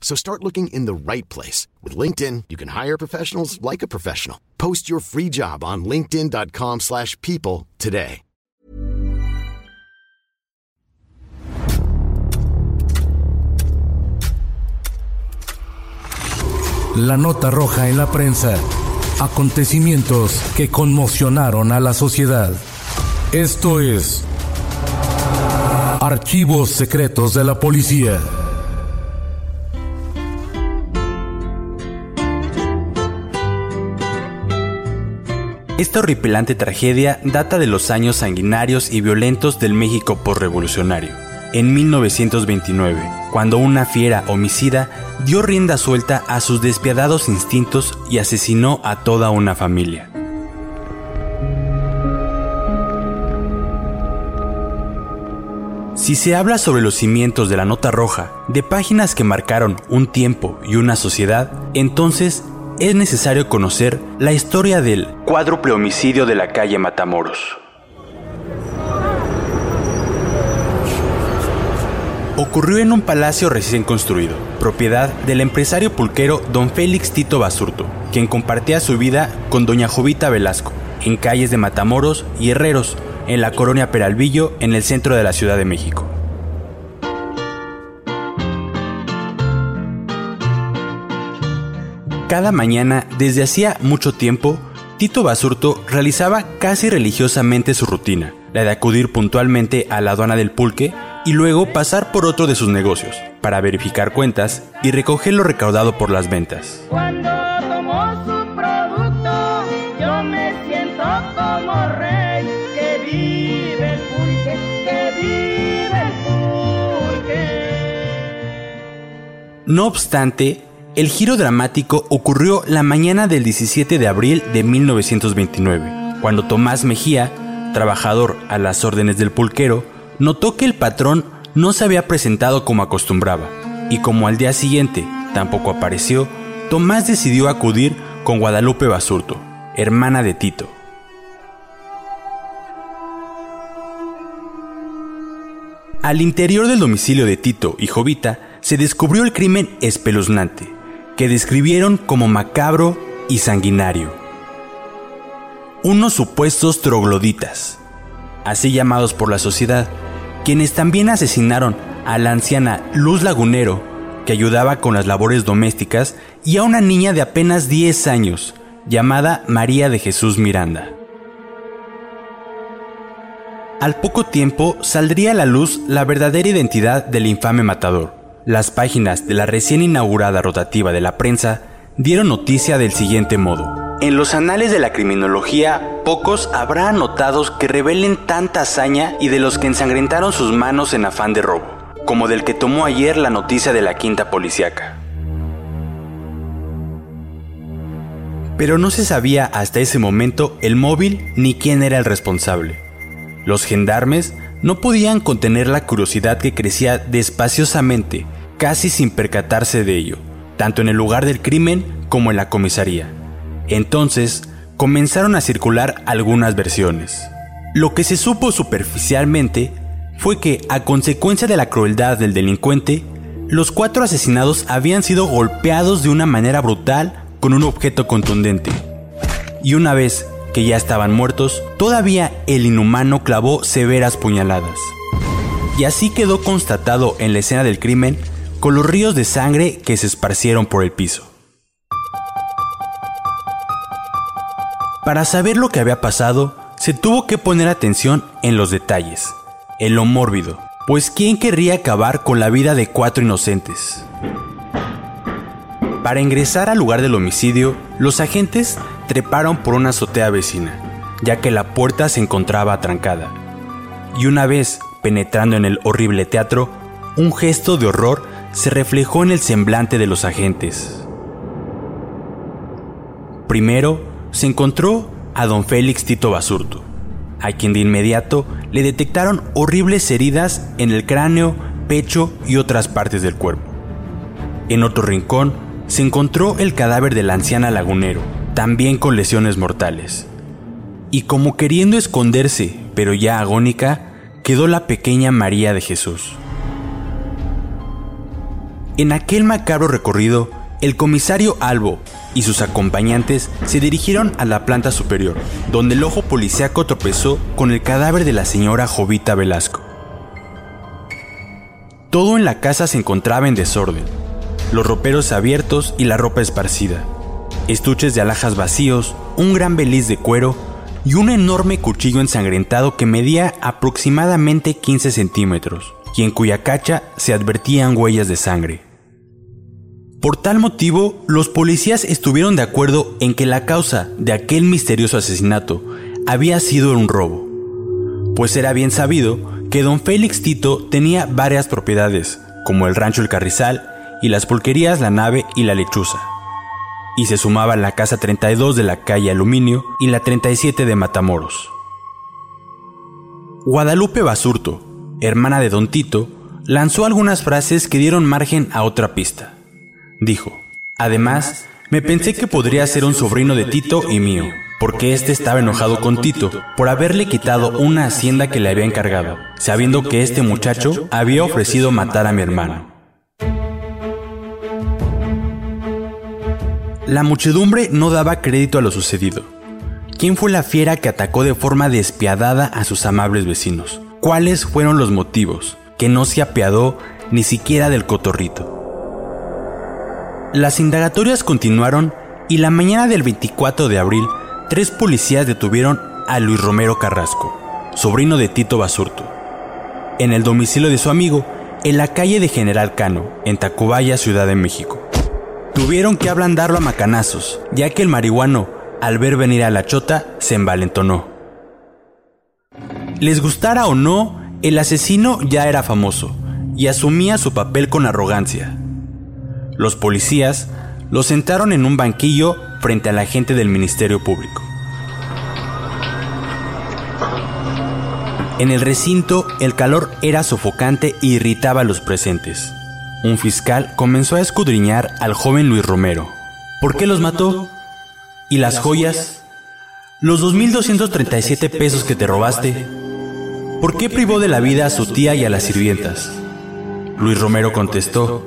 So start looking in the right place. With LinkedIn, you can hire professionals like a professional. Post your free job on linkedin.com slash people today. La nota roja en la prensa. Acontecimientos que conmocionaron a la sociedad. Esto es... Archivos secretos de la policía. Esta horripilante tragedia data de los años sanguinarios y violentos del México postrevolucionario. En 1929, cuando una fiera homicida dio rienda suelta a sus despiadados instintos y asesinó a toda una familia. Si se habla sobre los cimientos de la nota roja, de páginas que marcaron un tiempo y una sociedad, entonces es necesario conocer la historia del cuádruple homicidio de la calle Matamoros. Ocurrió en un palacio recién construido, propiedad del empresario pulquero don Félix Tito Basurto, quien compartía su vida con doña Jovita Velasco, en calles de Matamoros y Herreros, en la colonia Peralvillo, en el centro de la Ciudad de México. Cada mañana, desde hacía mucho tiempo, Tito Basurto realizaba casi religiosamente su rutina, la de acudir puntualmente a la aduana del pulque y luego pasar por otro de sus negocios, para verificar cuentas y recoger lo recaudado por las ventas. Cuando tomo su producto, yo me siento como rey. Que vive el pulque, que vive el pulque. No obstante, el giro dramático ocurrió la mañana del 17 de abril de 1929, cuando Tomás Mejía, trabajador a las órdenes del pulquero, notó que el patrón no se había presentado como acostumbraba, y como al día siguiente tampoco apareció, Tomás decidió acudir con Guadalupe Basurto, hermana de Tito. Al interior del domicilio de Tito y Jovita se descubrió el crimen espeluznante, que describieron como macabro y sanguinario. Unos supuestos trogloditas, así llamados por la sociedad, quienes también asesinaron a la anciana Luz Lagunero, que ayudaba con las labores domésticas, y a una niña de apenas 10 años, llamada María de Jesús Miranda. Al poco tiempo saldría a la luz la verdadera identidad del infame matador. Las páginas de la recién inaugurada rotativa de la prensa dieron noticia del siguiente modo. En los anales de la criminología, pocos habrá notados que revelen tanta hazaña y de los que ensangrentaron sus manos en afán de robo, como del que tomó ayer la noticia de la quinta policiaca. Pero no se sabía hasta ese momento el móvil ni quién era el responsable. Los gendarmes no podían contener la curiosidad que crecía despaciosamente, casi sin percatarse de ello, tanto en el lugar del crimen como en la comisaría. Entonces, comenzaron a circular algunas versiones. Lo que se supo superficialmente fue que, a consecuencia de la crueldad del delincuente, los cuatro asesinados habían sido golpeados de una manera brutal con un objeto contundente. Y una vez que ya estaban muertos, todavía el inhumano clavó severas puñaladas. Y así quedó constatado en la escena del crimen con los ríos de sangre que se esparcieron por el piso. Para saber lo que había pasado, se tuvo que poner atención en los detalles, en lo mórbido, pues ¿quién querría acabar con la vida de cuatro inocentes? Para ingresar al lugar del homicidio, los agentes treparon por una azotea vecina, ya que la puerta se encontraba atrancada. Y una vez penetrando en el horrible teatro, un gesto de horror se reflejó en el semblante de los agentes. Primero, se encontró a don Félix Tito Basurto, a quien de inmediato le detectaron horribles heridas en el cráneo, pecho y otras partes del cuerpo. En otro rincón se encontró el cadáver de la anciana lagunero, también con lesiones mortales. Y como queriendo esconderse, pero ya agónica, quedó la pequeña María de Jesús. En aquel macabro recorrido, el comisario Albo y sus acompañantes se dirigieron a la planta superior, donde el ojo policíaco tropezó con el cadáver de la señora Jovita Velasco. Todo en la casa se encontraba en desorden, los roperos abiertos y la ropa esparcida, estuches de alhajas vacíos, un gran beliz de cuero y un enorme cuchillo ensangrentado que medía aproximadamente 15 centímetros y en cuya cacha se advertían huellas de sangre. Por tal motivo, los policías estuvieron de acuerdo en que la causa de aquel misterioso asesinato había sido un robo, pues era bien sabido que don Félix Tito tenía varias propiedades, como el rancho El Carrizal y las pulquerías La Nave y La Lechuza, y se sumaba la casa 32 de la calle Aluminio y la 37 de Matamoros. Guadalupe Basurto, hermana de don Tito, lanzó algunas frases que dieron margen a otra pista dijo. Además, me pensé que podría ser un sobrino de Tito y mío, porque éste estaba enojado con Tito por haberle quitado una hacienda que le había encargado, sabiendo que este muchacho había ofrecido matar a mi hermano. La muchedumbre no daba crédito a lo sucedido. ¿Quién fue la fiera que atacó de forma despiadada a sus amables vecinos? ¿Cuáles fueron los motivos? Que no se apiadó ni siquiera del cotorrito. Las indagatorias continuaron y la mañana del 24 de abril, tres policías detuvieron a Luis Romero Carrasco, sobrino de Tito Basurto, en el domicilio de su amigo, en la calle de General Cano, en Tacubaya, Ciudad de México. Tuvieron que ablandarlo a macanazos, ya que el marihuano, al ver venir a la chota, se envalentonó. Les gustara o no, el asesino ya era famoso y asumía su papel con arrogancia. Los policías lo sentaron en un banquillo frente a la gente del Ministerio Público. En el recinto el calor era sofocante e irritaba a los presentes. Un fiscal comenzó a escudriñar al joven Luis Romero. ¿Por qué los mató? ¿Y las joyas? ¿Los 2.237 pesos que te robaste? ¿Por qué privó de la vida a su tía y a las sirvientas? Luis Romero contestó,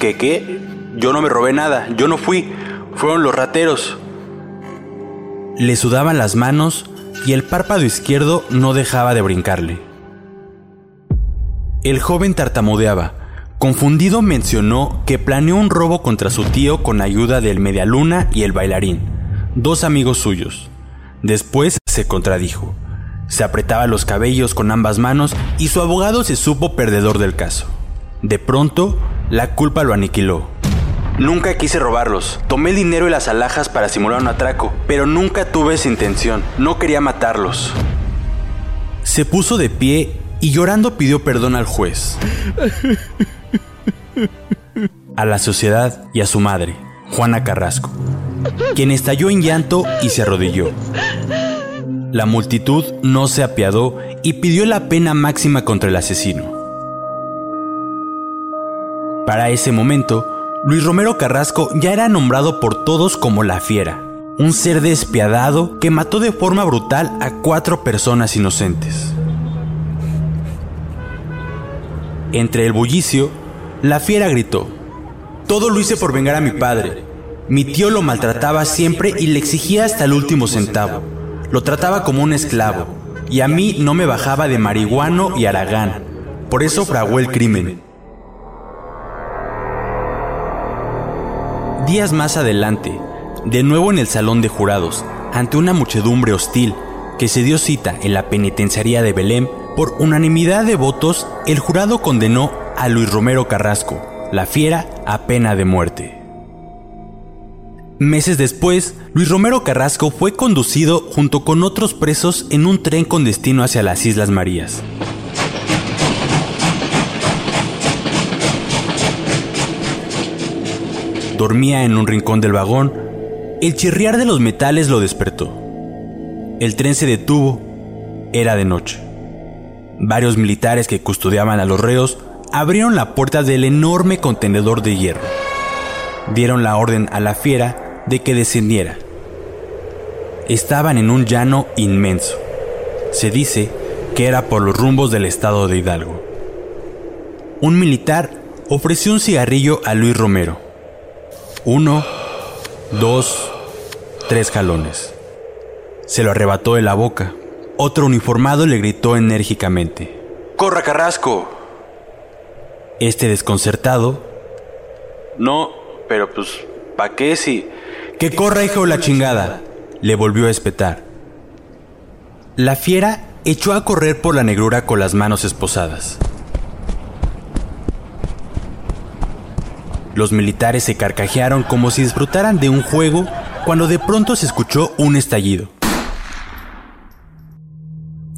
¿Qué qué? Yo no me robé nada, yo no fui, fueron los rateros. Le sudaban las manos y el párpado izquierdo no dejaba de brincarle. El joven tartamudeaba. Confundido mencionó que planeó un robo contra su tío con ayuda del Medialuna y el bailarín, dos amigos suyos. Después se contradijo. Se apretaba los cabellos con ambas manos y su abogado se supo perdedor del caso. De pronto, la culpa lo aniquiló. Nunca quise robarlos. Tomé el dinero y las alhajas para simular un atraco, pero nunca tuve esa intención. No quería matarlos. Se puso de pie y llorando pidió perdón al juez, a la sociedad y a su madre, Juana Carrasco, quien estalló en llanto y se arrodilló. La multitud no se apiadó y pidió la pena máxima contra el asesino. Para ese momento, Luis Romero Carrasco ya era nombrado por todos como la fiera, un ser despiadado que mató de forma brutal a cuatro personas inocentes. Entre el bullicio, la fiera gritó, todo lo hice por vengar a mi padre. Mi tío lo maltrataba siempre y le exigía hasta el último centavo. Lo trataba como un esclavo, y a mí no me bajaba de marihuano y aragán. Por eso fraguó el crimen. Días más adelante, de nuevo en el salón de jurados, ante una muchedumbre hostil que se dio cita en la penitenciaría de Belém, por unanimidad de votos, el jurado condenó a Luis Romero Carrasco, la fiera, a pena de muerte. Meses después, Luis Romero Carrasco fue conducido junto con otros presos en un tren con destino hacia las Islas Marías. Dormía en un rincón del vagón. El chirriar de los metales lo despertó. El tren se detuvo. Era de noche. Varios militares que custodiaban a los reos abrieron la puerta del enorme contenedor de hierro. Dieron la orden a la fiera de que descendiera. Estaban en un llano inmenso. Se dice que era por los rumbos del estado de Hidalgo. Un militar ofreció un cigarrillo a Luis Romero. Uno, dos, tres jalones. Se lo arrebató de la boca. Otro uniformado le gritó enérgicamente. ¡Corra, Carrasco! Este desconcertado. No, pero pues, ¿pa' qué si? ¡Que corra, hijo la chingada! Le volvió a espetar. La fiera echó a correr por la negrura con las manos esposadas. Los militares se carcajearon como si disfrutaran de un juego cuando de pronto se escuchó un estallido.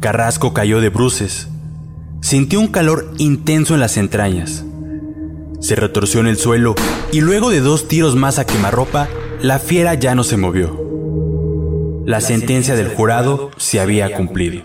Carrasco cayó de bruces. Sintió un calor intenso en las entrañas. Se retorció en el suelo y luego de dos tiros más a quemarropa, la fiera ya no se movió. La sentencia del jurado se había cumplido.